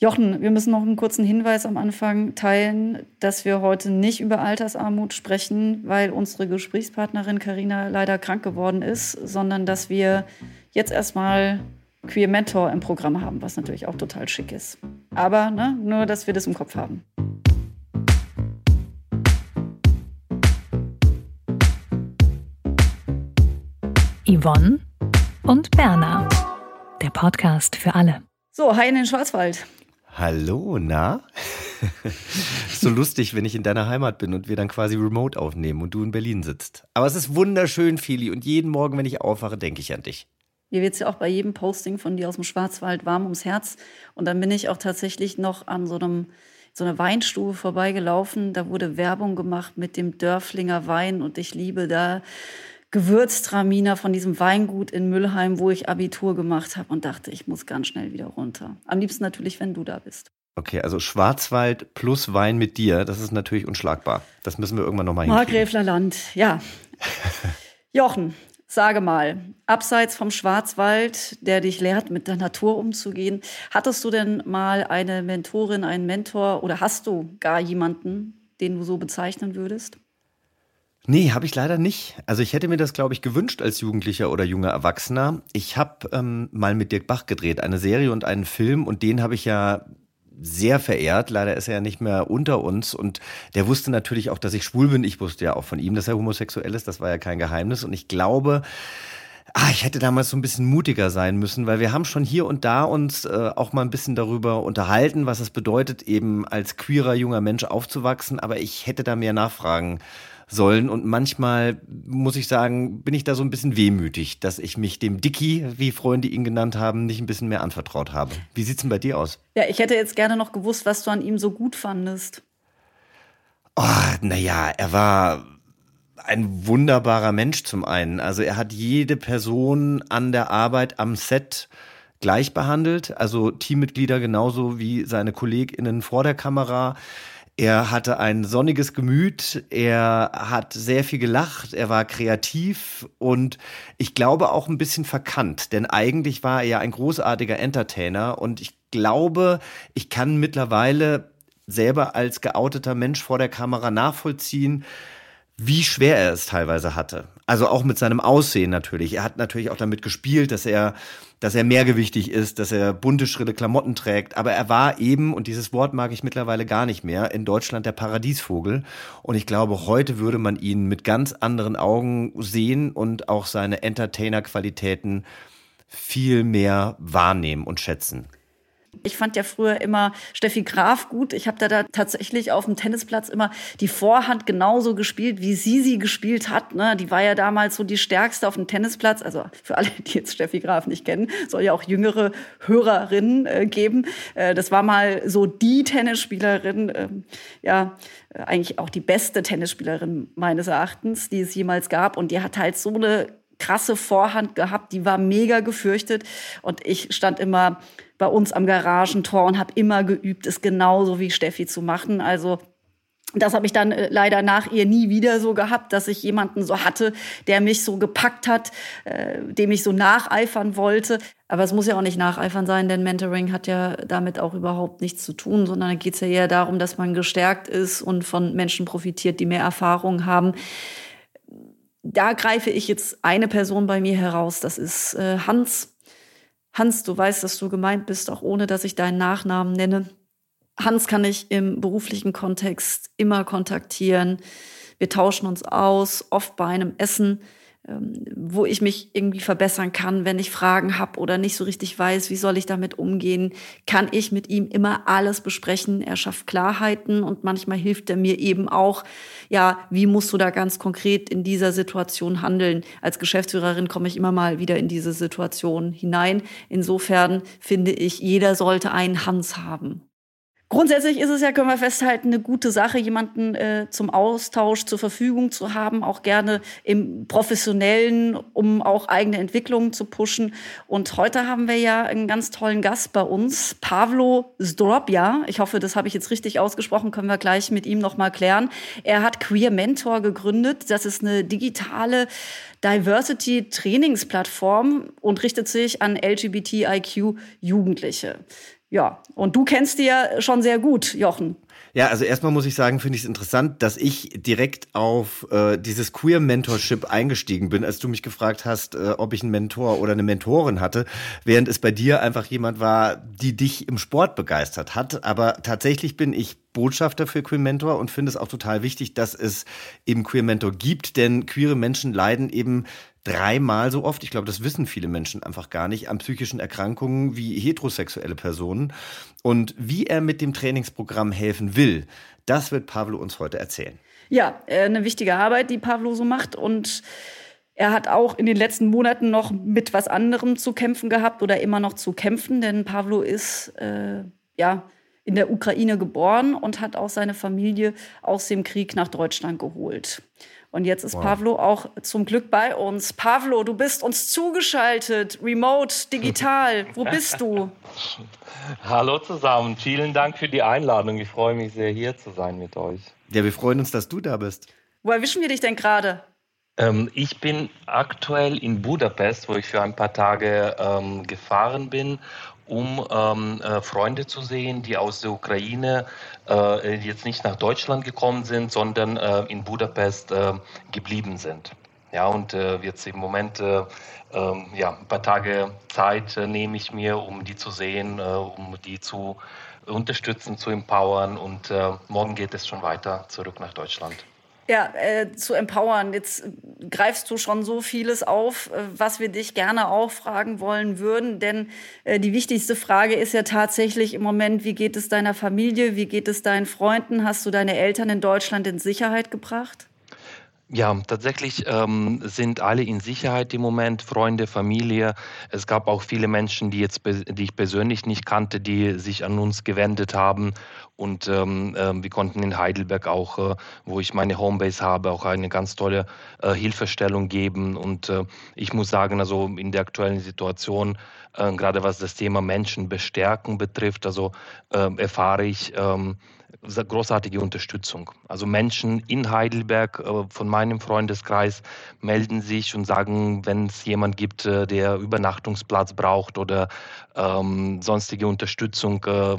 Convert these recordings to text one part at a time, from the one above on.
Jochen, wir müssen noch einen kurzen Hinweis am Anfang teilen, dass wir heute nicht über Altersarmut sprechen, weil unsere Gesprächspartnerin Karina leider krank geworden ist, sondern dass wir jetzt erstmal Queer Mentor im Programm haben, was natürlich auch total schick ist. Aber ne, nur, dass wir das im Kopf haben. Yvonne und Berna. Der Podcast für alle. So, hi in den Schwarzwald. Hallo, na? so lustig, wenn ich in deiner Heimat bin und wir dann quasi remote aufnehmen und du in Berlin sitzt. Aber es ist wunderschön, Fili, und jeden Morgen, wenn ich aufwache, denke ich an dich. Mir wird es ja auch bei jedem Posting von dir aus dem Schwarzwald warm ums Herz. Und dann bin ich auch tatsächlich noch an so einem so einer Weinstube vorbeigelaufen. Da wurde Werbung gemacht mit dem Dörflinger Wein und ich liebe da Gewürztraminer von diesem Weingut in Müllheim, wo ich Abitur gemacht habe und dachte, ich muss ganz schnell wieder runter. Am liebsten natürlich, wenn du da bist. Okay, also Schwarzwald plus Wein mit dir, das ist natürlich unschlagbar. Das müssen wir irgendwann nochmal hinkriegen. Markgräfler Land, ja. Jochen, sage mal, abseits vom Schwarzwald, der dich lehrt, mit der Natur umzugehen, hattest du denn mal eine Mentorin, einen Mentor oder hast du gar jemanden, den du so bezeichnen würdest? Nee, habe ich leider nicht. Also ich hätte mir das, glaube ich, gewünscht als Jugendlicher oder junger Erwachsener. Ich habe ähm, mal mit Dirk Bach gedreht, eine Serie und einen Film und den habe ich ja sehr verehrt. Leider ist er ja nicht mehr unter uns und der wusste natürlich auch, dass ich schwul bin. Ich wusste ja auch von ihm, dass er homosexuell ist. Das war ja kein Geheimnis und ich glaube, Ah, ich hätte damals so ein bisschen mutiger sein müssen, weil wir haben schon hier und da uns äh, auch mal ein bisschen darüber unterhalten, was es bedeutet, eben als queerer junger Mensch aufzuwachsen. Aber ich hätte da mehr nachfragen sollen. Und manchmal, muss ich sagen, bin ich da so ein bisschen wehmütig, dass ich mich dem Dicky, wie Freunde ihn genannt haben, nicht ein bisschen mehr anvertraut habe. Wie sieht's denn bei dir aus? Ja, ich hätte jetzt gerne noch gewusst, was du an ihm so gut fandest. Oh, naja, er war ein wunderbarer Mensch zum einen. Also er hat jede Person an der Arbeit am Set gleich behandelt, also Teammitglieder genauso wie seine KollegInnen vor der Kamera. Er hatte ein sonniges Gemüt, er hat sehr viel gelacht, er war kreativ und ich glaube auch ein bisschen verkannt, denn eigentlich war er ja ein großartiger Entertainer und ich glaube, ich kann mittlerweile selber als geouteter Mensch vor der Kamera nachvollziehen, wie schwer er es teilweise hatte. Also auch mit seinem Aussehen natürlich. Er hat natürlich auch damit gespielt, dass er, dass er mehrgewichtig ist, dass er bunte, schrille Klamotten trägt. Aber er war eben, und dieses Wort mag ich mittlerweile gar nicht mehr, in Deutschland der Paradiesvogel. Und ich glaube, heute würde man ihn mit ganz anderen Augen sehen und auch seine Entertainer-Qualitäten viel mehr wahrnehmen und schätzen. Ich fand ja früher immer Steffi Graf gut. Ich habe da, da tatsächlich auf dem Tennisplatz immer die Vorhand genauso gespielt, wie sie sie gespielt hat. Ne? Die war ja damals so die stärkste auf dem Tennisplatz. Also für alle, die jetzt Steffi Graf nicht kennen, soll ja auch jüngere Hörerinnen äh, geben. Äh, das war mal so die Tennisspielerin, äh, ja, eigentlich auch die beste Tennisspielerin meines Erachtens, die es jemals gab. Und die hat halt so eine krasse Vorhand gehabt, die war mega gefürchtet. Und ich stand immer bei uns am Garagentor und habe immer geübt, es genauso wie Steffi zu machen. Also das habe ich dann äh, leider nach ihr nie wieder so gehabt, dass ich jemanden so hatte, der mich so gepackt hat, äh, dem ich so nacheifern wollte. Aber es muss ja auch nicht nacheifern sein, denn Mentoring hat ja damit auch überhaupt nichts zu tun, sondern da geht es ja eher darum, dass man gestärkt ist und von Menschen profitiert, die mehr Erfahrung haben. Da greife ich jetzt eine Person bei mir heraus, das ist äh, Hans. Hans, du weißt, dass du gemeint bist, auch ohne dass ich deinen Nachnamen nenne. Hans kann ich im beruflichen Kontext immer kontaktieren. Wir tauschen uns aus, oft bei einem Essen. Ähm, wo ich mich irgendwie verbessern kann, wenn ich Fragen habe oder nicht so richtig weiß, wie soll ich damit umgehen, kann ich mit ihm immer alles besprechen. Er schafft Klarheiten und manchmal hilft er mir eben auch, ja, wie musst du da ganz konkret in dieser Situation handeln? Als Geschäftsführerin komme ich immer mal wieder in diese Situation hinein. Insofern finde ich, jeder sollte einen Hans haben. Grundsätzlich ist es ja, können wir festhalten, eine gute Sache, jemanden äh, zum Austausch zur Verfügung zu haben, auch gerne im professionellen, um auch eigene Entwicklungen zu pushen. Und heute haben wir ja einen ganz tollen Gast bei uns, Pavlo Zdrobja. Ich hoffe, das habe ich jetzt richtig ausgesprochen, können wir gleich mit ihm noch mal klären. Er hat Queer Mentor gegründet. Das ist eine digitale Diversity Trainingsplattform und richtet sich an LGBTIQ Jugendliche. Ja, und du kennst die ja schon sehr gut, Jochen. Ja, also erstmal muss ich sagen, finde ich es interessant, dass ich direkt auf äh, dieses Queer Mentorship eingestiegen bin, als du mich gefragt hast, äh, ob ich einen Mentor oder eine Mentorin hatte, während es bei dir einfach jemand war, die dich im Sport begeistert hat. Aber tatsächlich bin ich Botschafter für Queer Mentor und finde es auch total wichtig, dass es eben Queer Mentor gibt, denn queere Menschen leiden eben dreimal so oft, ich glaube, das wissen viele Menschen einfach gar nicht, an psychischen Erkrankungen wie heterosexuelle Personen. Und wie er mit dem Trainingsprogramm helfen will, das wird Pavlo uns heute erzählen. Ja, äh, eine wichtige Arbeit, die Pavlo so macht und er hat auch in den letzten Monaten noch mit was anderem zu kämpfen gehabt oder immer noch zu kämpfen, denn Pavlo ist äh, ja in der Ukraine geboren und hat auch seine Familie aus dem Krieg nach Deutschland geholt. Und jetzt ist wow. Pavlo auch zum Glück bei uns. Pavlo, du bist uns zugeschaltet, remote, digital. Wo bist du? Hallo zusammen, vielen Dank für die Einladung. Ich freue mich sehr, hier zu sein mit euch. Ja, wir freuen uns, dass du da bist. Wo erwischen wir dich denn gerade? Ähm, ich bin aktuell in Budapest, wo ich für ein paar Tage ähm, gefahren bin um ähm, äh, Freunde zu sehen, die aus der Ukraine äh, jetzt nicht nach Deutschland gekommen sind, sondern äh, in Budapest äh, geblieben sind. Ja, und äh, jetzt im Moment äh, ähm, ja, ein paar Tage Zeit nehme ich mir, um die zu sehen, um die zu unterstützen, zu empowern. Und morgen geht es schon weiter zurück nach Deutschland ja, äh, zu empowern. Jetzt greifst du schon so vieles auf, äh, was wir dich gerne auch fragen wollen würden. Denn äh, die wichtigste Frage ist ja tatsächlich im Moment, wie geht es deiner Familie, wie geht es deinen Freunden? Hast du deine Eltern in Deutschland in Sicherheit gebracht? Ja, tatsächlich ähm, sind alle in Sicherheit im Moment, Freunde, Familie. Es gab auch viele Menschen, die jetzt, die ich persönlich nicht kannte, die sich an uns gewendet haben. Und ähm, äh, wir konnten in Heidelberg auch, äh, wo ich meine Homebase habe, auch eine ganz tolle äh, Hilfestellung geben. Und äh, ich muss sagen, also in der aktuellen Situation, äh, gerade was das Thema Menschen bestärken betrifft, also äh, erfahre ich, ähm, großartige Unterstützung. Also Menschen in Heidelberg äh, von meinem Freundeskreis melden sich und sagen, wenn es jemand gibt, äh, der Übernachtungsplatz braucht oder ähm, sonstige Unterstützung, äh,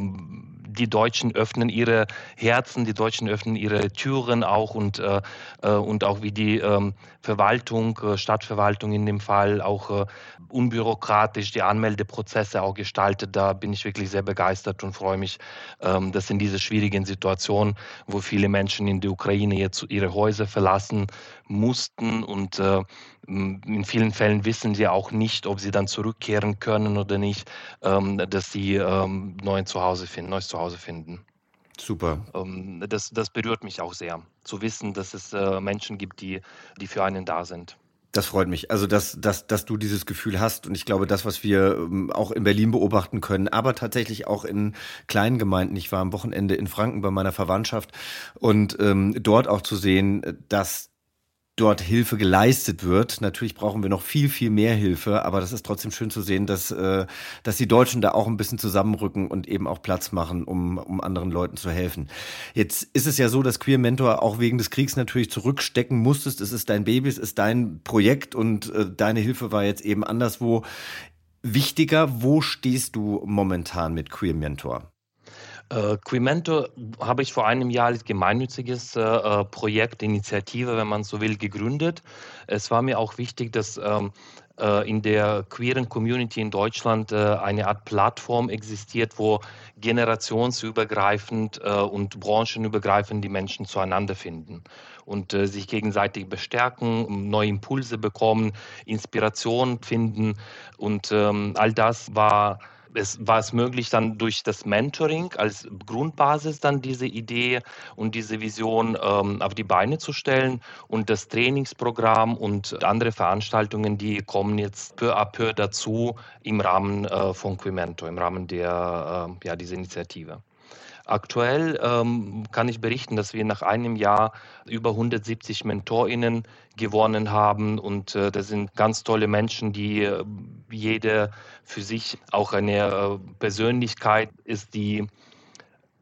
die Deutschen öffnen ihre Herzen, die Deutschen öffnen ihre Türen auch und, äh, äh, und auch wie die ähm, Verwaltung, äh, Stadtverwaltung in dem Fall auch äh, unbürokratisch die Anmeldeprozesse auch gestaltet. Da bin ich wirklich sehr begeistert und freue mich, ähm, dass in dieser schwierigen Situation, wo viele Menschen in der Ukraine jetzt ihre Häuser verlassen mussten und äh, in vielen Fällen wissen sie auch nicht, ob sie dann zurückkehren können oder nicht, ähm, dass sie ähm, neu Zuhause finden, neues Zuhause finden. Super. Ähm, das, das berührt mich auch sehr, zu wissen, dass es äh, Menschen gibt, die, die für einen da sind. Das freut mich. Also, dass, dass, dass du dieses Gefühl hast. Und ich glaube, das, was wir ähm, auch in Berlin beobachten können, aber tatsächlich auch in kleinen Gemeinden. Ich war am Wochenende in Franken bei meiner Verwandtschaft und ähm, dort auch zu sehen, dass dort Hilfe geleistet wird. Natürlich brauchen wir noch viel, viel mehr Hilfe, aber das ist trotzdem schön zu sehen, dass, äh, dass die Deutschen da auch ein bisschen zusammenrücken und eben auch Platz machen, um, um anderen Leuten zu helfen. Jetzt ist es ja so, dass Queer Mentor auch wegen des Kriegs natürlich zurückstecken musstest. Es ist dein Baby, es ist dein Projekt und äh, deine Hilfe war jetzt eben anderswo wichtiger. Wo stehst du momentan mit Queer Mentor? Äh, Quimento habe ich vor einem Jahr als gemeinnütziges äh, äh, Projekt, Initiative, wenn man so will, gegründet. Es war mir auch wichtig, dass ähm, äh, in der queeren Community in Deutschland äh, eine Art Plattform existiert, wo generationsübergreifend äh, und branchenübergreifend die Menschen zueinander finden und sich gegenseitig bestärken, neue Impulse bekommen, Inspiration finden. Und ähm, all das war es war es möglich, dann durch das Mentoring als Grundbasis dann diese Idee und diese Vision ähm, auf die Beine zu stellen. Und das Trainingsprogramm und andere Veranstaltungen, die kommen jetzt peu à peu dazu im Rahmen äh, von Quimento, im Rahmen der, äh, ja, dieser Initiative. Aktuell ähm, kann ich berichten, dass wir nach einem Jahr über 170 MentorInnen gewonnen haben. Und äh, das sind ganz tolle Menschen, die äh, jede für sich auch eine äh, Persönlichkeit ist, die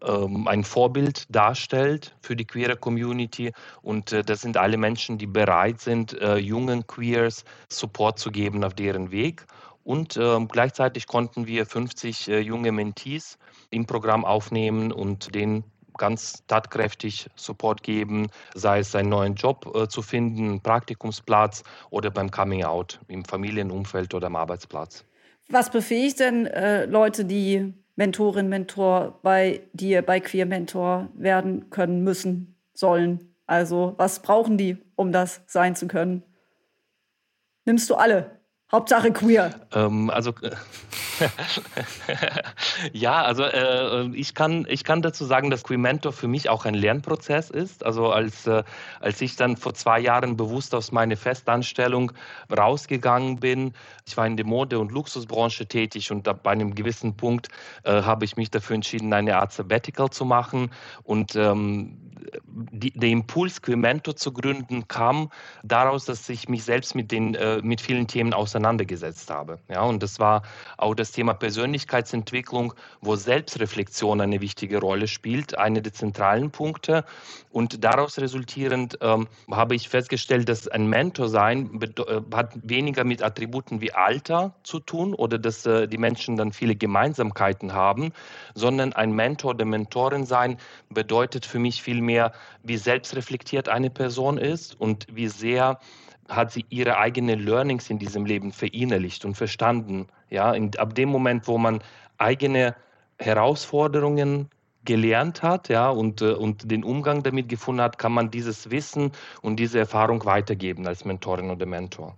ähm, ein Vorbild darstellt für die queere Community. Und äh, das sind alle Menschen, die bereit sind, äh, jungen Queers Support zu geben auf deren Weg. Und ähm, gleichzeitig konnten wir 50 äh, junge Mentees im Programm aufnehmen und denen ganz tatkräftig Support geben, sei es einen neuen Job äh, zu finden, Praktikumsplatz oder beim Coming Out im Familienumfeld oder am Arbeitsplatz. Was befähigt denn äh, Leute, die Mentorin, Mentor bei dir, bei Queer Mentor werden können, müssen, sollen? Also was brauchen die, um das sein zu können? Nimmst du alle? Hauptsache queer. Ähm, also ja, also äh, ich, kann, ich kann dazu sagen, dass Queer Mentor für mich auch ein Lernprozess ist. Also als, äh, als ich dann vor zwei Jahren bewusst aus meiner Festanstellung rausgegangen bin, ich war in der Mode- und Luxusbranche tätig und bei einem gewissen Punkt äh, habe ich mich dafür entschieden, eine Art Sabbatical zu machen und ähm, die, der Impuls, Quimento zu gründen, kam daraus, dass ich mich selbst mit, den, äh, mit vielen Themen auseinandergesetzt habe. Ja, und das war auch das Thema Persönlichkeitsentwicklung, wo Selbstreflexion eine wichtige Rolle spielt, eine der zentralen Punkte. Und daraus resultierend ähm, habe ich festgestellt, dass ein Mentor sein äh, hat weniger mit Attributen wie Alter zu tun oder dass äh, die Menschen dann viele Gemeinsamkeiten haben, sondern ein Mentor oder Mentorin sein bedeutet für mich viel mehr, wie selbstreflektiert eine Person ist und wie sehr hat sie ihre eigenen Learnings in diesem Leben verinnerlicht und verstanden. Ja, in, ab dem Moment, wo man eigene Herausforderungen gelernt hat, ja, und, äh, und den Umgang damit gefunden hat, kann man dieses Wissen und diese Erfahrung weitergeben als Mentorin oder Mentor.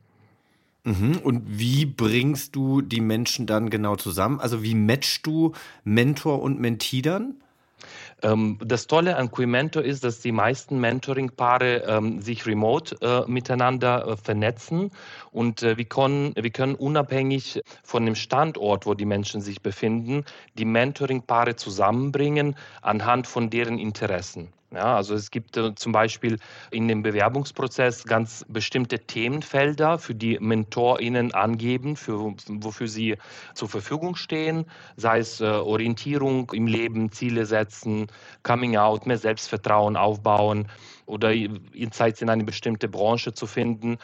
Mhm. Und wie bringst du die Menschen dann genau zusammen? Also wie matchst du Mentor und Mentee dann? Ähm, das Tolle an Quimento ist, dass die meisten Mentoring-Paare ähm, sich remote äh, miteinander äh, vernetzen und äh, wir, können, wir können unabhängig von dem Standort, wo die Menschen sich befinden, die Mentoring-Paare zusammenbringen anhand von deren Interessen. Ja, also es gibt äh, zum Beispiel in dem Bewerbungsprozess ganz bestimmte Themenfelder, für die MentorInnen angeben, für, wofür sie zur Verfügung stehen, sei es äh, Orientierung im Leben, Ziele setzen, Coming Out, mehr Selbstvertrauen aufbauen oder Insights in eine bestimmte Branche zu finden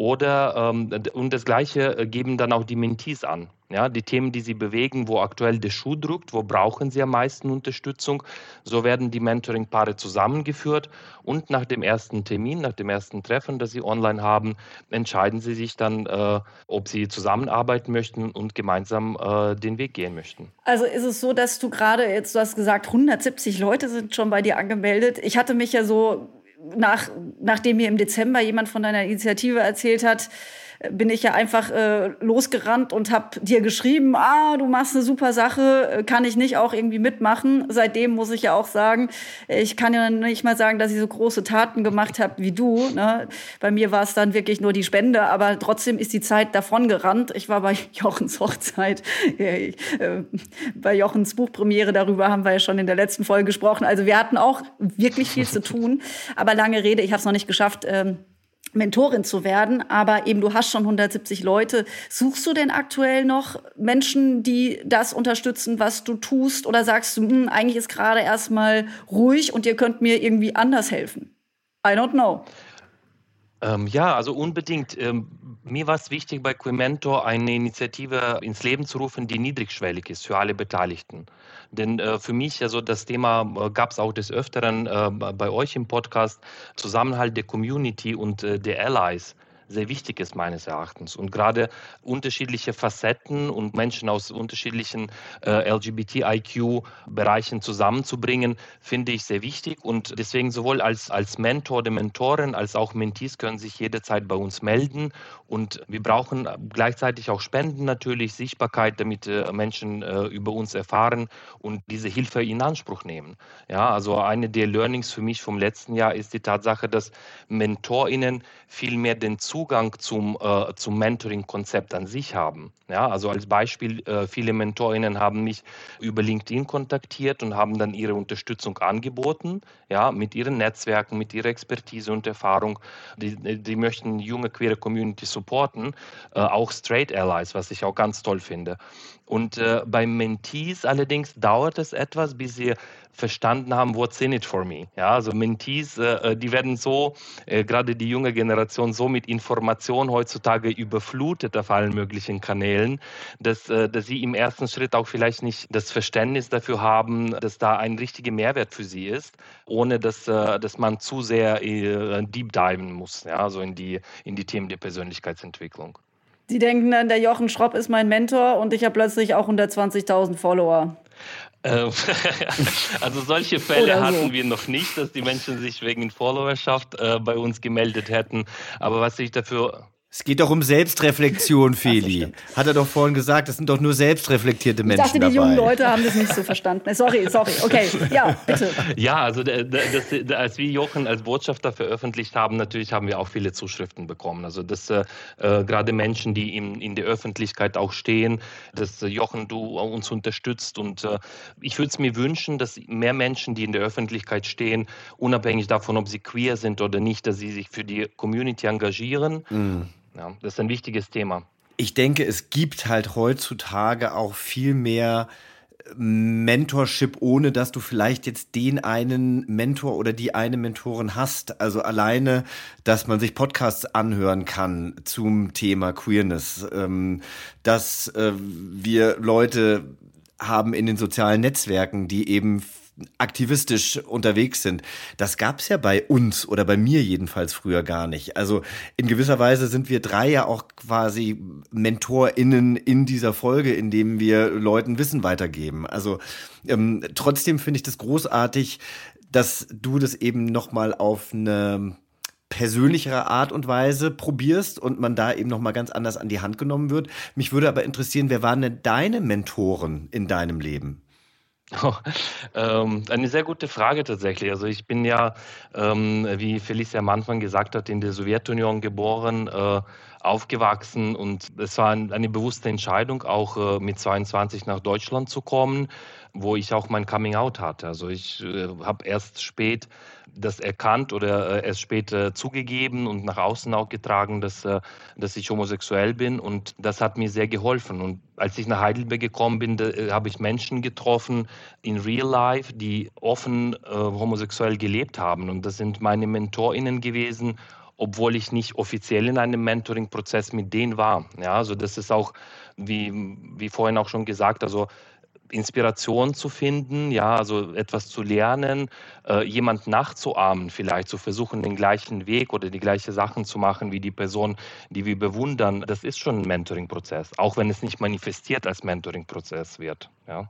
oder ähm, und das Gleiche äh, geben dann auch die Mentees an. Ja, die Themen, die sie bewegen, wo aktuell der Schuh drückt, wo brauchen sie am meisten Unterstützung. So werden die Mentoring-Paare zusammengeführt und nach dem ersten Termin, nach dem ersten Treffen, das sie online haben, entscheiden sie sich dann, äh, ob sie zusammenarbeiten möchten und gemeinsam äh, den Weg gehen möchten. Also ist es so, dass du gerade jetzt, du hast gesagt, 170 Leute sind schon bei dir angemeldet. Ich hatte mich ja so nach, nachdem mir im Dezember jemand von deiner Initiative erzählt hat, bin ich ja einfach äh, losgerannt und habe dir geschrieben, ah, du machst eine super Sache, äh, kann ich nicht auch irgendwie mitmachen. Seitdem muss ich ja auch sagen, ich kann ja nicht mal sagen, dass ich so große Taten gemacht habe wie du. Ne? Bei mir war es dann wirklich nur die Spende, aber trotzdem ist die Zeit davon gerannt. Ich war bei Jochens Hochzeit, äh, bei Jochens Buchpremiere, darüber haben wir ja schon in der letzten Folge gesprochen. Also wir hatten auch wirklich viel zu tun, aber lange Rede, ich habe es noch nicht geschafft. Ähm, Mentorin zu werden, aber eben du hast schon 170 Leute. Suchst du denn aktuell noch Menschen, die das unterstützen, was du tust? Oder sagst du, hm, eigentlich ist gerade erstmal ruhig und ihr könnt mir irgendwie anders helfen? I don't know. Ähm, ja, also unbedingt. Ähm, mir war es wichtig, bei Quimento eine Initiative ins Leben zu rufen, die niedrigschwellig ist für alle Beteiligten. Denn äh, für mich, also das Thema äh, gab es auch des Öfteren äh, bei euch im Podcast, Zusammenhalt der Community und äh, der Allies sehr wichtig ist meines Erachtens. Und gerade unterschiedliche Facetten und Menschen aus unterschiedlichen äh, LGBTIQ-Bereichen zusammenzubringen, finde ich sehr wichtig. Und deswegen sowohl als, als Mentor oder Mentorin als auch Mentees können sich jederzeit bei uns melden. Und wir brauchen gleichzeitig auch Spenden natürlich, Sichtbarkeit, damit äh, Menschen äh, über uns erfahren und diese Hilfe in Anspruch nehmen. Ja, also eine der Learnings für mich vom letzten Jahr ist die Tatsache, dass MentorInnen viel mehr den Zugang zum, äh, zum Mentoring-Konzept an sich haben. Ja, also als Beispiel, äh, viele MentorInnen haben mich über LinkedIn kontaktiert und haben dann ihre Unterstützung angeboten, ja, mit ihren Netzwerken, mit ihrer Expertise und Erfahrung. Die, die möchten junge queere Community supporten, äh, auch Straight Allies, was ich auch ganz toll finde. Und äh, bei Mentees allerdings dauert es etwas, bis sie verstanden haben, what's in it for me. Ja, also Mentees, äh, äh, die werden so, äh, gerade die junge Generation, so mit Informationen heutzutage überflutet auf allen möglichen Kanälen, dass, äh, dass sie im ersten Schritt auch vielleicht nicht das Verständnis dafür haben, dass da ein richtiger Mehrwert für sie ist, ohne dass, äh, dass man zu sehr äh, deep diven muss, ja, also in die, in die Themen der Persönlichkeitsentwicklung. Sie denken dann, der Jochen Schropp ist mein Mentor und ich habe plötzlich auch 120.000 Follower. Ähm, also solche Fälle so. hatten wir noch nicht, dass die Menschen sich wegen Followerschaft äh, bei uns gemeldet hätten. Aber was ich dafür es geht doch um Selbstreflexion, Feli. Hat er doch vorhin gesagt, das sind doch nur selbstreflektierte Menschen. Ich dachte, die jungen Leute haben das nicht so verstanden. Sorry, sorry. Okay, ja, bitte. Ja, also das, das, als wir Jochen als Botschafter veröffentlicht haben, natürlich haben wir auch viele Zuschriften bekommen. Also dass äh, äh gerade Menschen, die in, in der Öffentlichkeit auch stehen, dass äh, Jochen, du uns unterstützt. Und äh, ich würde es mir wünschen, dass mehr Menschen, die in der Öffentlichkeit stehen, unabhängig davon, ob sie queer sind oder nicht, dass sie sich für die Community engagieren. Mm ja, das ist ein wichtiges Thema. Ich denke, es gibt halt heutzutage auch viel mehr äh, Mentorship, ohne dass du vielleicht jetzt den einen Mentor oder die eine Mentorin hast. Also alleine, dass man sich Podcasts anhören kann zum Thema Queerness, ähm, dass äh, wir Leute haben in den sozialen Netzwerken, die eben aktivistisch unterwegs sind. Das gab es ja bei uns oder bei mir jedenfalls früher gar nicht. Also in gewisser Weise sind wir drei ja auch quasi MentorInnen in dieser Folge, in dem wir Leuten Wissen weitergeben. Also ähm, trotzdem finde ich das großartig, dass du das eben nochmal auf eine persönlichere Art und Weise probierst und man da eben noch mal ganz anders an die Hand genommen wird. Mich würde aber interessieren, wer waren denn deine Mentoren in deinem Leben? Oh, ähm, eine sehr gute Frage tatsächlich. Also ich bin ja, ähm, wie Felicia am Anfang gesagt hat, in der Sowjetunion geboren, äh, aufgewachsen und es war ein, eine bewusste Entscheidung, auch äh, mit 22 nach Deutschland zu kommen, wo ich auch mein Coming Out hatte. Also ich äh, habe erst spät das erkannt oder äh, erst später zugegeben und nach außen auch getragen, dass, äh, dass ich homosexuell bin. Und das hat mir sehr geholfen. Und als ich nach Heidelberg gekommen bin, äh, habe ich Menschen getroffen in Real Life, die offen äh, homosexuell gelebt haben. Und das sind meine MentorInnen gewesen obwohl ich nicht offiziell in einem Mentoring-Prozess mit denen war. Ja, also das ist auch, wie, wie vorhin auch schon gesagt, also Inspiration zu finden, ja, also etwas zu lernen, äh, jemand nachzuahmen, vielleicht zu versuchen, den gleichen Weg oder die gleichen Sachen zu machen wie die Person, die wir bewundern, das ist schon ein Mentoring-Prozess, auch wenn es nicht manifestiert als Mentoring-Prozess wird. Ja.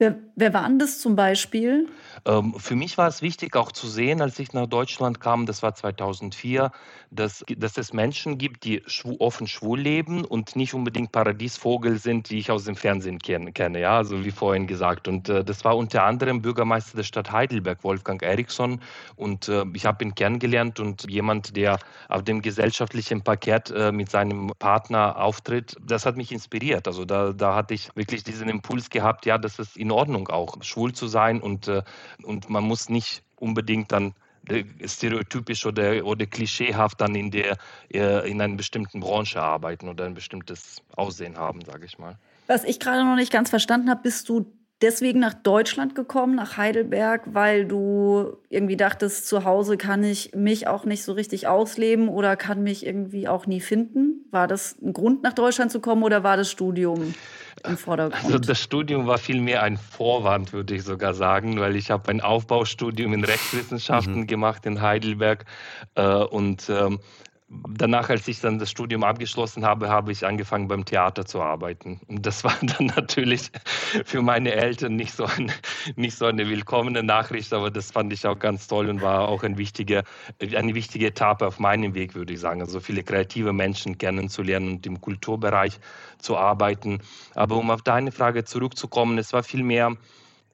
Wer, wer waren das zum Beispiel? Ähm, für mich war es wichtig auch zu sehen, als ich nach Deutschland kam, das war 2004, dass, dass es Menschen gibt, die schwu offen schwul leben und nicht unbedingt Paradiesvogel sind, die ich aus dem Fernsehen kenn kenne, ja, also wie vorhin gesagt. Und äh, das war unter anderem Bürgermeister der Stadt Heidelberg, Wolfgang Eriksson. Und äh, ich habe ihn kennengelernt und jemand, der auf dem gesellschaftlichen Parkett äh, mit seinem Partner auftritt, das hat mich inspiriert. Also da, da hatte ich wirklich diesen Impuls gehabt, ja, dass es in in Ordnung auch, schwul zu sein und, äh, und man muss nicht unbedingt dann äh, stereotypisch oder, oder klischeehaft dann in der äh, in einer bestimmten Branche arbeiten oder ein bestimmtes Aussehen haben, sage ich mal. Was ich gerade noch nicht ganz verstanden habe, bist du deswegen nach Deutschland gekommen, nach Heidelberg, weil du irgendwie dachtest, zu Hause kann ich mich auch nicht so richtig ausleben oder kann mich irgendwie auch nie finden? War das ein Grund, nach Deutschland zu kommen oder war das Studium? im Vordergrund? Also das Studium war vielmehr ein Vorwand, würde ich sogar sagen, weil ich habe ein Aufbaustudium in Rechtswissenschaften mhm. gemacht in Heidelberg äh, und ähm, danach, als ich dann das Studium abgeschlossen habe, habe ich angefangen beim Theater zu arbeiten. Und das war dann natürlich für meine Eltern nicht so, ein, nicht so eine willkommene Nachricht, aber das fand ich auch ganz toll und war auch ein wichtiger, eine wichtige Etappe auf meinem Weg, würde ich sagen. Also viele kreative Menschen kennenzulernen und im Kulturbereich zu arbeiten. Aber um auf deine Frage zurückzukommen, es war vielmehr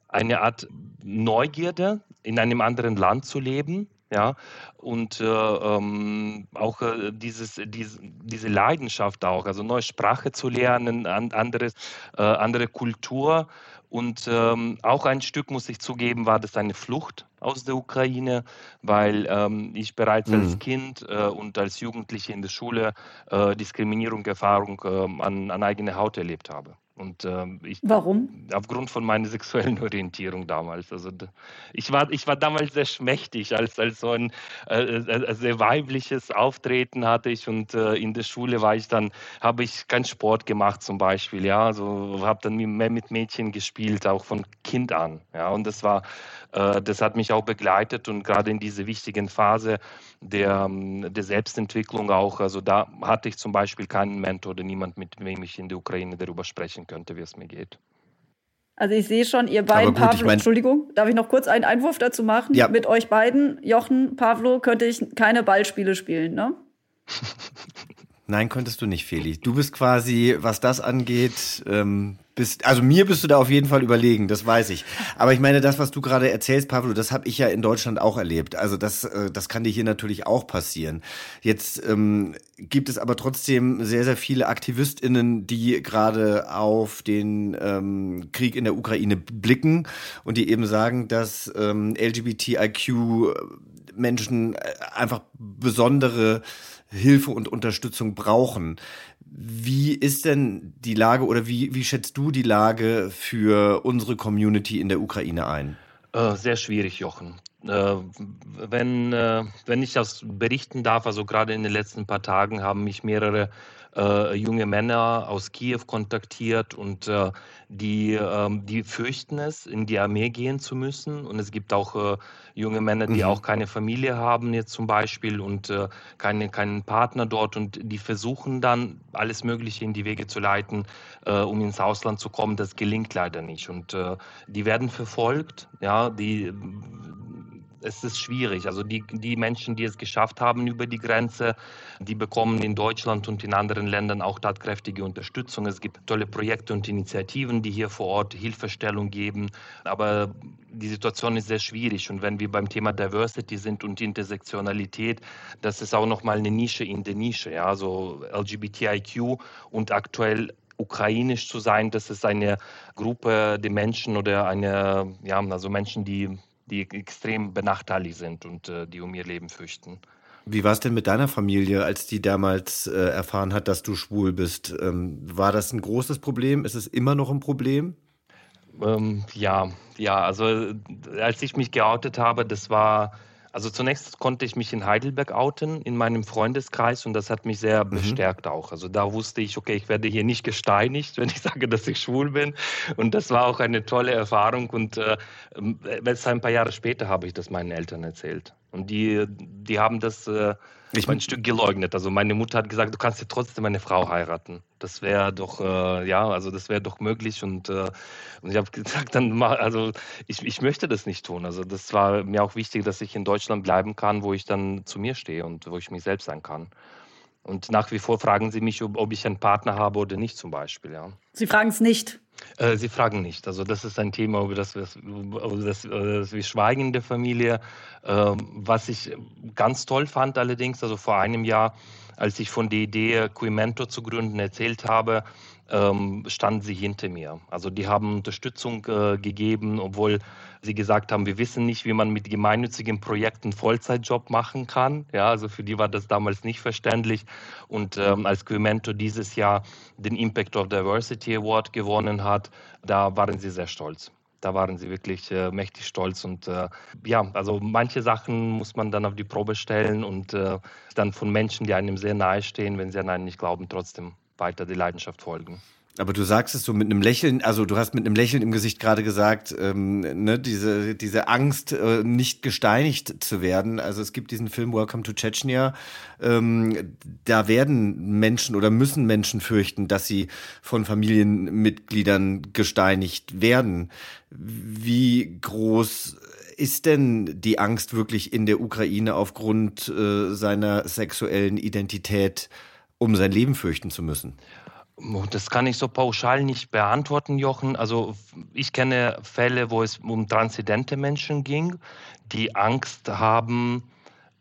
eine Art Neugierde, in einem anderen Land zu leben ja, und äh, ähm, auch äh, dieses, diese, diese Leidenschaft auch, also neue Sprache zu lernen, an, anderes, äh, andere Kultur und ähm, auch ein Stück, muss ich zugeben, war das eine Flucht aus der Ukraine, weil ähm, ich bereits mhm. als Kind äh, und als Jugendliche in der Schule äh, Diskriminierung, Erfahrung äh, an, an eigene Haut erlebt habe. Und ähm, ich, Warum? Aufgrund von meiner sexuellen Orientierung damals. Also ich war, ich war damals sehr schmächtig, als, als so ein äh, äh, äh, sehr weibliches Auftreten hatte ich. Und äh, in der Schule war ich dann, habe ich keinen Sport gemacht zum Beispiel, ja, also habe dann mehr mit Mädchen gespielt, auch von Kind an, ja, und das war, äh, das hat mich auch begleitet. Und gerade in dieser wichtigen Phase der, ähm, der Selbstentwicklung auch, also da hatte ich zum Beispiel keinen Mentor oder niemand, mit dem ich in der Ukraine darüber sprechen könnte, wie es mir geht. Also ich sehe schon, ihr beiden, gut, Pavlo, ich mein, Entschuldigung, darf ich noch kurz einen Einwurf dazu machen? Ja. Mit euch beiden, Jochen, Pavlo, könnte ich keine Ballspiele spielen, ne? Nein, könntest du nicht, Feli. Du bist quasi, was das angeht, ähm, bist, also mir bist du da auf jeden Fall überlegen, das weiß ich. Aber ich meine, das, was du gerade erzählst, Pablo, das habe ich ja in Deutschland auch erlebt. Also das, äh, das kann dir hier natürlich auch passieren. Jetzt ähm, gibt es aber trotzdem sehr, sehr viele AktivistInnen, die gerade auf den ähm, Krieg in der Ukraine blicken und die eben sagen, dass ähm, LGBTIQ Menschen äh, einfach besondere Hilfe und Unterstützung brauchen. Wie ist denn die Lage oder wie, wie schätzt du die Lage für unsere Community in der Ukraine ein? Äh, sehr schwierig, Jochen. Äh, wenn, äh, wenn ich das berichten darf, also gerade in den letzten paar Tagen haben mich mehrere äh, junge Männer aus Kiew kontaktiert und äh, die, ähm, die fürchten es, in die Armee gehen zu müssen. Und es gibt auch äh, junge Männer, die mhm. auch keine Familie haben jetzt zum Beispiel und äh, keine, keinen Partner dort und die versuchen dann alles Mögliche in die Wege zu leiten, äh, um ins Ausland zu kommen. Das gelingt leider nicht und äh, die werden verfolgt. Ja, die es ist schwierig. Also die, die Menschen, die es geschafft haben über die Grenze, die bekommen in Deutschland und in anderen Ländern auch tatkräftige Unterstützung. Es gibt tolle Projekte und Initiativen, die hier vor Ort Hilfestellung geben. Aber die Situation ist sehr schwierig. Und wenn wir beim Thema Diversity sind und Intersektionalität, das ist auch nochmal eine Nische in der Nische. Ja? Also LGBTIQ und aktuell ukrainisch zu sein, das ist eine Gruppe der Menschen oder eine, ja, also Menschen, die die extrem benachteiligt sind und äh, die um ihr Leben fürchten. Wie war es denn mit deiner Familie, als die damals äh, erfahren hat, dass du schwul bist? Ähm, war das ein großes Problem? Ist es immer noch ein Problem? Ähm, ja, ja, also äh, als ich mich geoutet habe, das war also zunächst konnte ich mich in Heidelberg outen, in meinem Freundeskreis und das hat mich sehr mhm. bestärkt auch. Also da wusste ich, okay, ich werde hier nicht gesteinigt, wenn ich sage, dass ich schwul bin. Und das war auch eine tolle Erfahrung und äh, ein paar Jahre später habe ich das meinen Eltern erzählt. Und die, die haben das äh, ich ein Stück geleugnet. Also meine Mutter hat gesagt, du kannst ja trotzdem eine Frau heiraten. Das wäre doch, äh, ja, also das wäre doch möglich. Und, äh, und ich habe gesagt, dann mal, also ich, ich möchte das nicht tun. Also das war mir auch wichtig, dass ich in Deutschland bleiben kann, wo ich dann zu mir stehe und wo ich mich selbst sein kann. Und nach wie vor fragen sie mich, ob, ob ich einen Partner habe oder nicht zum Beispiel. Ja. Sie fragen es nicht. Äh, sie fragen nicht. Also das ist ein Thema, über das wir, über das, über das wir schweigen in der Familie. Ähm, was ich ganz toll fand allerdings, also vor einem Jahr, als ich von der Idee, Quimento zu gründen, erzählt habe, ähm, standen sie hinter mir. Also die haben Unterstützung äh, gegeben, obwohl sie gesagt haben, wir wissen nicht, wie man mit gemeinnützigen Projekten Vollzeitjob machen kann. Ja, also für die war das damals nicht verständlich. Und ähm, als Quimento dieses Jahr den Impact of Diversity Award gewonnen hat, da waren sie sehr stolz da waren sie wirklich äh, mächtig stolz. Und äh, ja, also manche Sachen muss man dann auf die Probe stellen und äh, dann von Menschen, die einem sehr nahe stehen, wenn sie an einen nicht glauben, trotzdem weiter die Leidenschaft folgen. Aber du sagst es so mit einem Lächeln, also du hast mit einem Lächeln im Gesicht gerade gesagt, ähm, ne, diese, diese Angst, äh, nicht gesteinigt zu werden. Also es gibt diesen Film Welcome to Chechnya. Ähm, da werden Menschen oder müssen Menschen fürchten, dass sie von Familienmitgliedern gesteinigt werden. Wie groß ist denn die Angst wirklich in der Ukraine aufgrund äh, seiner sexuellen Identität, um sein Leben fürchten zu müssen? Das kann ich so pauschal nicht beantworten, Jochen. Also ich kenne Fälle, wo es um transzendente Menschen ging, die Angst haben,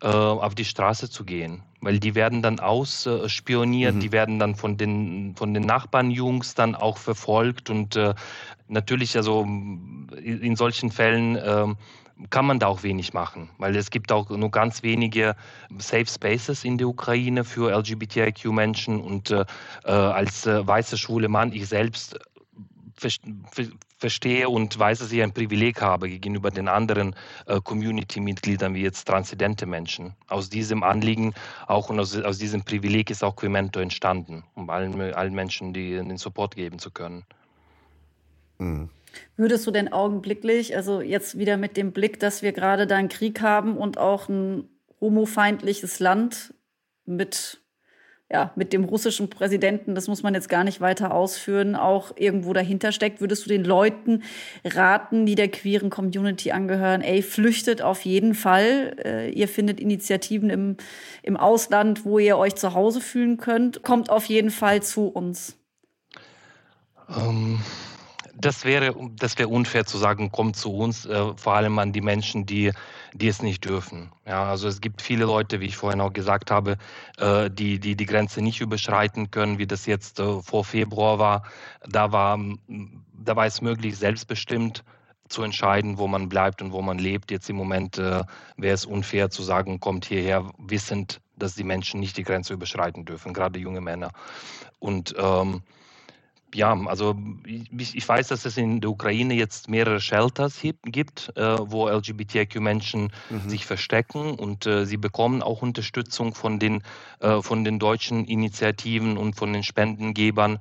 äh, auf die Straße zu gehen. Weil die werden dann ausspioniert, mhm. die werden dann von den, von den Nachbarnjungs dann auch verfolgt. Und äh, natürlich, also in solchen Fällen äh, kann man da auch wenig machen, weil es gibt auch nur ganz wenige Safe Spaces in der Ukraine für LGBTIQ-Menschen und äh, äh, als äh, weißer schwule Mann, ich selbst verstehe und weiß, dass ich ein Privileg habe gegenüber den anderen äh, Community-Mitgliedern wie jetzt transzendente Menschen. Aus diesem Anliegen auch und aus, aus diesem Privileg ist auch Quimento entstanden, um allen, allen Menschen die, den Support geben zu können. Mhm. Würdest du denn augenblicklich, also jetzt wieder mit dem Blick, dass wir gerade da einen Krieg haben und auch ein homofeindliches Land mit, ja, mit dem russischen Präsidenten, das muss man jetzt gar nicht weiter ausführen, auch irgendwo dahinter steckt, würdest du den Leuten raten, die der queeren Community angehören, ey, flüchtet auf jeden Fall. Äh, ihr findet Initiativen im, im Ausland, wo ihr euch zu Hause fühlen könnt. Kommt auf jeden Fall zu uns. Ähm das wäre, das wäre unfair zu sagen, kommt zu uns, äh, vor allem an die Menschen, die, die es nicht dürfen. Ja, also es gibt viele Leute, wie ich vorhin auch gesagt habe, äh, die, die die Grenze nicht überschreiten können, wie das jetzt äh, vor Februar war. Da war, da war es möglich, selbstbestimmt zu entscheiden, wo man bleibt und wo man lebt. Jetzt im Moment äh, wäre es unfair zu sagen, kommt hierher, wissend, dass die Menschen nicht die Grenze überschreiten dürfen, gerade junge Männer. Und ähm, ja, also ich, ich, weiß, dass es in der Ukraine jetzt mehrere Shelters gibt, äh, wo LGBTIQ-Menschen mhm. sich verstecken und äh, sie bekommen auch Unterstützung von den, äh, von den deutschen Initiativen und von den Spendengebern.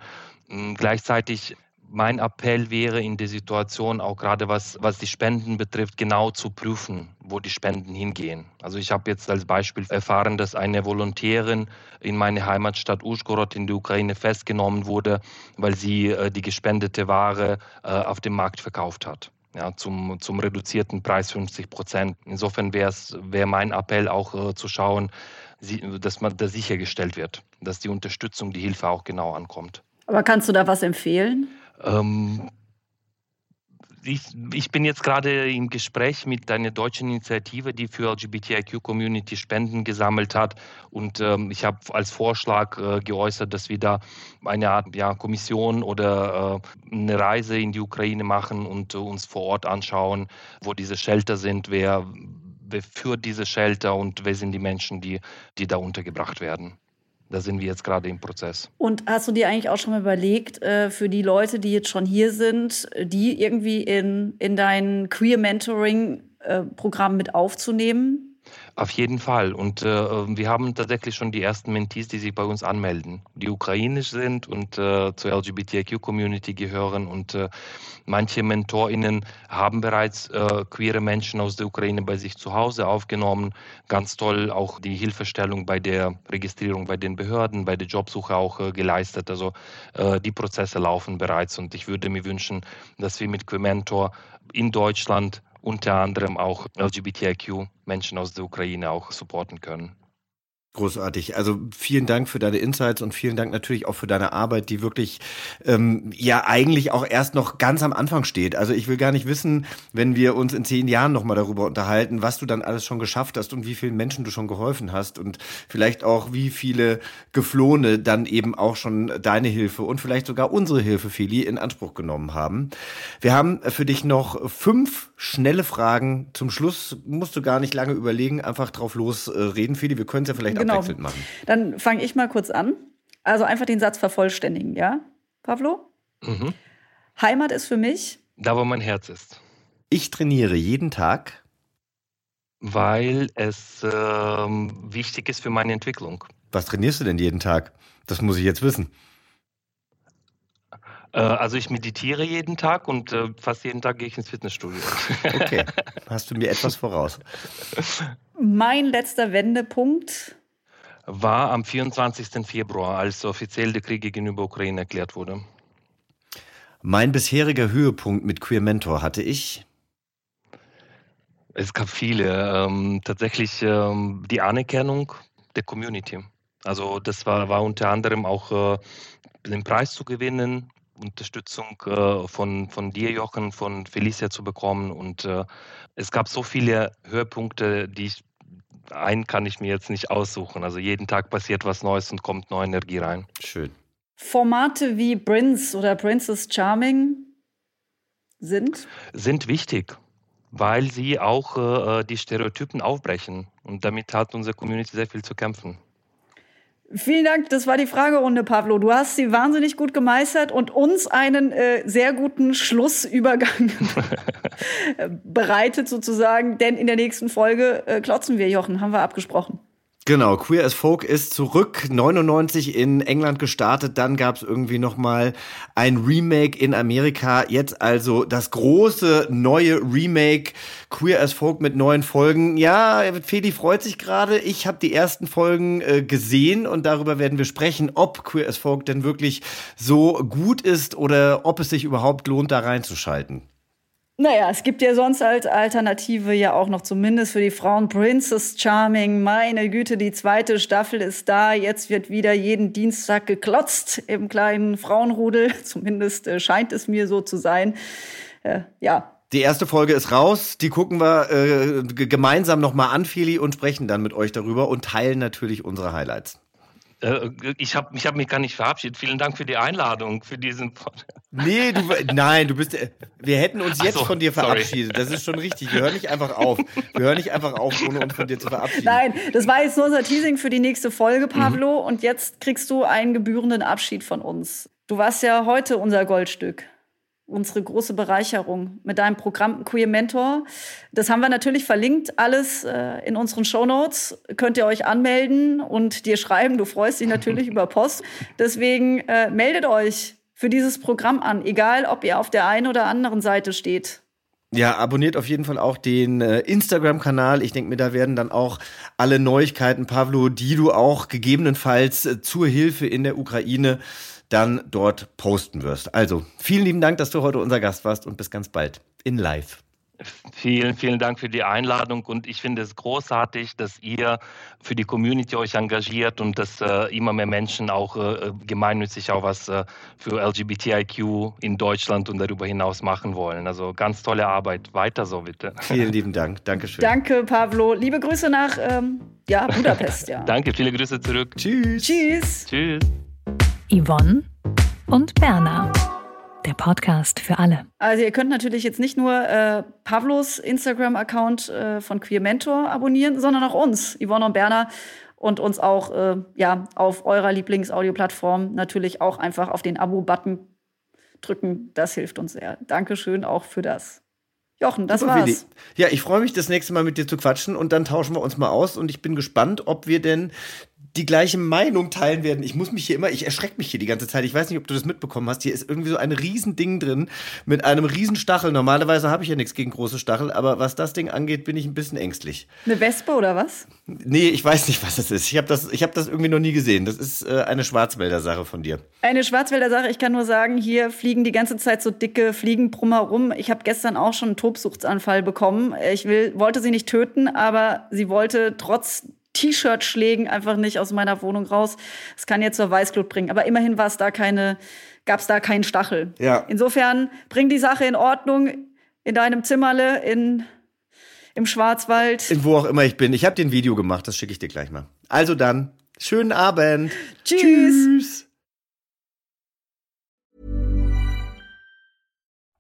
Ähm, gleichzeitig mein Appell wäre in der Situation, auch gerade was, was die Spenden betrifft, genau zu prüfen, wo die Spenden hingehen. Also ich habe jetzt als Beispiel erfahren, dass eine Volontärin in meine Heimatstadt Uschgorod in der Ukraine festgenommen wurde, weil sie äh, die gespendete Ware äh, auf dem Markt verkauft hat. Ja, zum, zum reduzierten Preis 50 Prozent. Insofern wäre wär mein Appell auch äh, zu schauen, dass man da sichergestellt wird, dass die Unterstützung, die Hilfe auch genau ankommt. Aber kannst du da was empfehlen? Ähm, ich, ich, bin jetzt gerade im Gespräch mit einer deutschen Initiative, die für LGBTIQ-Community Spenden gesammelt hat. Und ähm, ich habe als Vorschlag äh, geäußert, dass wir da eine Art ja, Kommission oder äh, eine Reise in die Ukraine machen und äh, uns vor Ort anschauen, wo diese Shelter sind, wer, wer führt diese Shelter und wer sind die Menschen, die, die da untergebracht werden. Da sind wir jetzt gerade im Prozess. Und hast du dir eigentlich auch schon mal überlegt, äh, für die Leute, die jetzt schon hier sind, die irgendwie in, in dein Queer Mentoring-Programm äh, mit aufzunehmen? Auf jeden Fall. Und äh, wir haben tatsächlich schon die ersten Mentees, die sich bei uns anmelden, die ukrainisch sind und äh, zur LGBTIQ-Community gehören. Und äh, manche MentorInnen haben bereits äh, queere Menschen aus der Ukraine bei sich zu Hause aufgenommen. Ganz toll auch die Hilfestellung bei der Registrierung bei den Behörden, bei der Jobsuche auch äh, geleistet. Also äh, die Prozesse laufen bereits und ich würde mir wünschen, dass wir mit Quementor in Deutschland unter anderem auch LGBTIQ-Menschen aus der Ukraine auch supporten können. Großartig. Also vielen Dank für deine Insights und vielen Dank natürlich auch für deine Arbeit, die wirklich ähm, ja eigentlich auch erst noch ganz am Anfang steht. Also ich will gar nicht wissen, wenn wir uns in zehn Jahren nochmal darüber unterhalten, was du dann alles schon geschafft hast und wie vielen Menschen du schon geholfen hast und vielleicht auch wie viele Geflohene dann eben auch schon deine Hilfe und vielleicht sogar unsere Hilfe, Feli, in Anspruch genommen haben. Wir haben für dich noch fünf schnelle Fragen. Zum Schluss musst du gar nicht lange überlegen, einfach drauf losreden, Feli. Wir können es ja vielleicht genau. abwechselnd machen. Dann fange ich mal kurz an. Also einfach den Satz vervollständigen, ja? Pavlo? Mhm. Heimat ist für mich. Da, wo mein Herz ist. Ich trainiere jeden Tag. Weil es ähm, wichtig ist für meine Entwicklung. Was trainierst du denn jeden Tag? Das muss ich jetzt wissen. Äh, also ich meditiere jeden Tag und äh, fast jeden Tag gehe ich ins Fitnessstudio. Okay, hast du mir etwas voraus. Mein letzter Wendepunkt war am 24. Februar, als offiziell der Krieg gegenüber Ukraine erklärt wurde. Mein bisheriger Höhepunkt mit Queer Mentor hatte ich. Es gab viele. Ähm, tatsächlich ähm, die Anerkennung der Community. Also das war, war unter anderem auch äh, den Preis zu gewinnen, Unterstützung äh, von, von dir, Jochen, von Felicia zu bekommen. Und äh, es gab so viele Höhepunkte, die ich, einen kann ich mir jetzt nicht aussuchen. Also jeden Tag passiert was Neues und kommt neue Energie rein. Schön. Formate wie Prince oder Princess Charming sind? Sind wichtig, weil sie auch äh, die Stereotypen aufbrechen. Und damit hat unsere Community sehr viel zu kämpfen. Vielen Dank, das war die Fragerunde, Pablo. Du hast sie wahnsinnig gut gemeistert und uns einen äh, sehr guten Schlussübergang bereitet sozusagen, denn in der nächsten Folge äh, klotzen wir, Jochen, haben wir abgesprochen. Genau, Queer as Folk ist zurück, 99 in England gestartet, dann gab es irgendwie noch mal ein Remake in Amerika, jetzt also das große neue Remake Queer as Folk mit neuen Folgen. Ja, Feli freut sich gerade, ich habe die ersten Folgen äh, gesehen und darüber werden wir sprechen, ob Queer as Folk denn wirklich so gut ist oder ob es sich überhaupt lohnt, da reinzuschalten. Naja, es gibt ja sonst als Alternative ja auch noch zumindest für die Frauen Princess Charming. Meine Güte, die zweite Staffel ist da. Jetzt wird wieder jeden Dienstag geklotzt im kleinen Frauenrudel. Zumindest äh, scheint es mir so zu sein. Äh, ja, die erste Folge ist raus, die gucken wir äh, gemeinsam nochmal an, Feli, und sprechen dann mit euch darüber und teilen natürlich unsere Highlights. Äh, ich habe ich hab mich gar nicht verabschiedet. Vielen Dank für die Einladung, für diesen Podcast. Nee, du, nein, du bist, wir hätten uns jetzt so, von dir verabschiedet. Sorry. Das ist schon richtig. Wir hören nicht einfach auf. Wir hören nicht einfach auf, ohne uns von dir zu verabschieden. Nein, das war jetzt nur unser Teasing für die nächste Folge, Pablo. Mhm. Und jetzt kriegst du einen gebührenden Abschied von uns. Du warst ja heute unser Goldstück unsere große Bereicherung mit deinem Programm Queer Mentor. Das haben wir natürlich verlinkt, alles äh, in unseren Show Notes. Könnt ihr euch anmelden und dir schreiben. Du freust dich natürlich über Post. Deswegen äh, meldet euch für dieses Programm an, egal ob ihr auf der einen oder anderen Seite steht. Ja, abonniert auf jeden Fall auch den äh, Instagram-Kanal. Ich denke mir, da werden dann auch alle Neuigkeiten, Pavlo, die du auch gegebenenfalls äh, zur Hilfe in der Ukraine dann dort posten wirst. Also, vielen lieben Dank, dass du heute unser Gast warst und bis ganz bald in Live. Vielen, vielen Dank für die Einladung und ich finde es großartig, dass ihr für die Community euch engagiert und dass äh, immer mehr Menschen auch äh, gemeinnützig auch was äh, für LGBTIQ in Deutschland und darüber hinaus machen wollen. Also ganz tolle Arbeit. Weiter so bitte. Vielen lieben Dank. Dankeschön. Danke, Pablo. Liebe Grüße nach ähm, ja, Budapest. Ja. Danke, viele Grüße zurück. Tschüss. Tschüss. Tschüss. Yvonne und Berna. Der Podcast für alle. Also ihr könnt natürlich jetzt nicht nur äh, Pavlos Instagram-Account äh, von Queer Mentor abonnieren, sondern auch uns, Yvonne und Berna, und uns auch äh, ja, auf eurer Lieblings-Audio-Plattform natürlich auch einfach auf den Abo-Button drücken. Das hilft uns sehr. Dankeschön auch für das. Jochen, das Super, war's. Willi. Ja, ich freue mich, das nächste Mal mit dir zu quatschen und dann tauschen wir uns mal aus und ich bin gespannt, ob wir denn die gleiche Meinung teilen werden. Ich muss mich hier immer, ich erschrecke mich hier die ganze Zeit. Ich weiß nicht, ob du das mitbekommen hast. Hier ist irgendwie so ein Riesending drin mit einem Riesenstachel. Normalerweise habe ich ja nichts gegen große Stachel, aber was das Ding angeht, bin ich ein bisschen ängstlich. Eine Wespe oder was? Nee, ich weiß nicht, was das ist. Ich habe das, hab das irgendwie noch nie gesehen. Das ist äh, eine Schwarzwälder-Sache von dir. Eine Schwarzwälder-Sache. Ich kann nur sagen, hier fliegen die ganze Zeit so dicke Fliegenbrummer rum. Ich habe gestern auch schon einen Tobsuchtsanfall bekommen. Ich will, wollte sie nicht töten, aber sie wollte trotz T-Shirt-Schlägen einfach nicht aus meiner Wohnung raus. Das kann jetzt zur Weißglut bringen. Aber immerhin war es da keine, gab es da keinen Stachel. Ja. Insofern bring die Sache in Ordnung in deinem Zimmerle in im Schwarzwald. In wo auch immer ich bin. Ich habe den Video gemacht, das schicke ich dir gleich mal. Also dann, schönen Abend. Tschüss. Tschüss.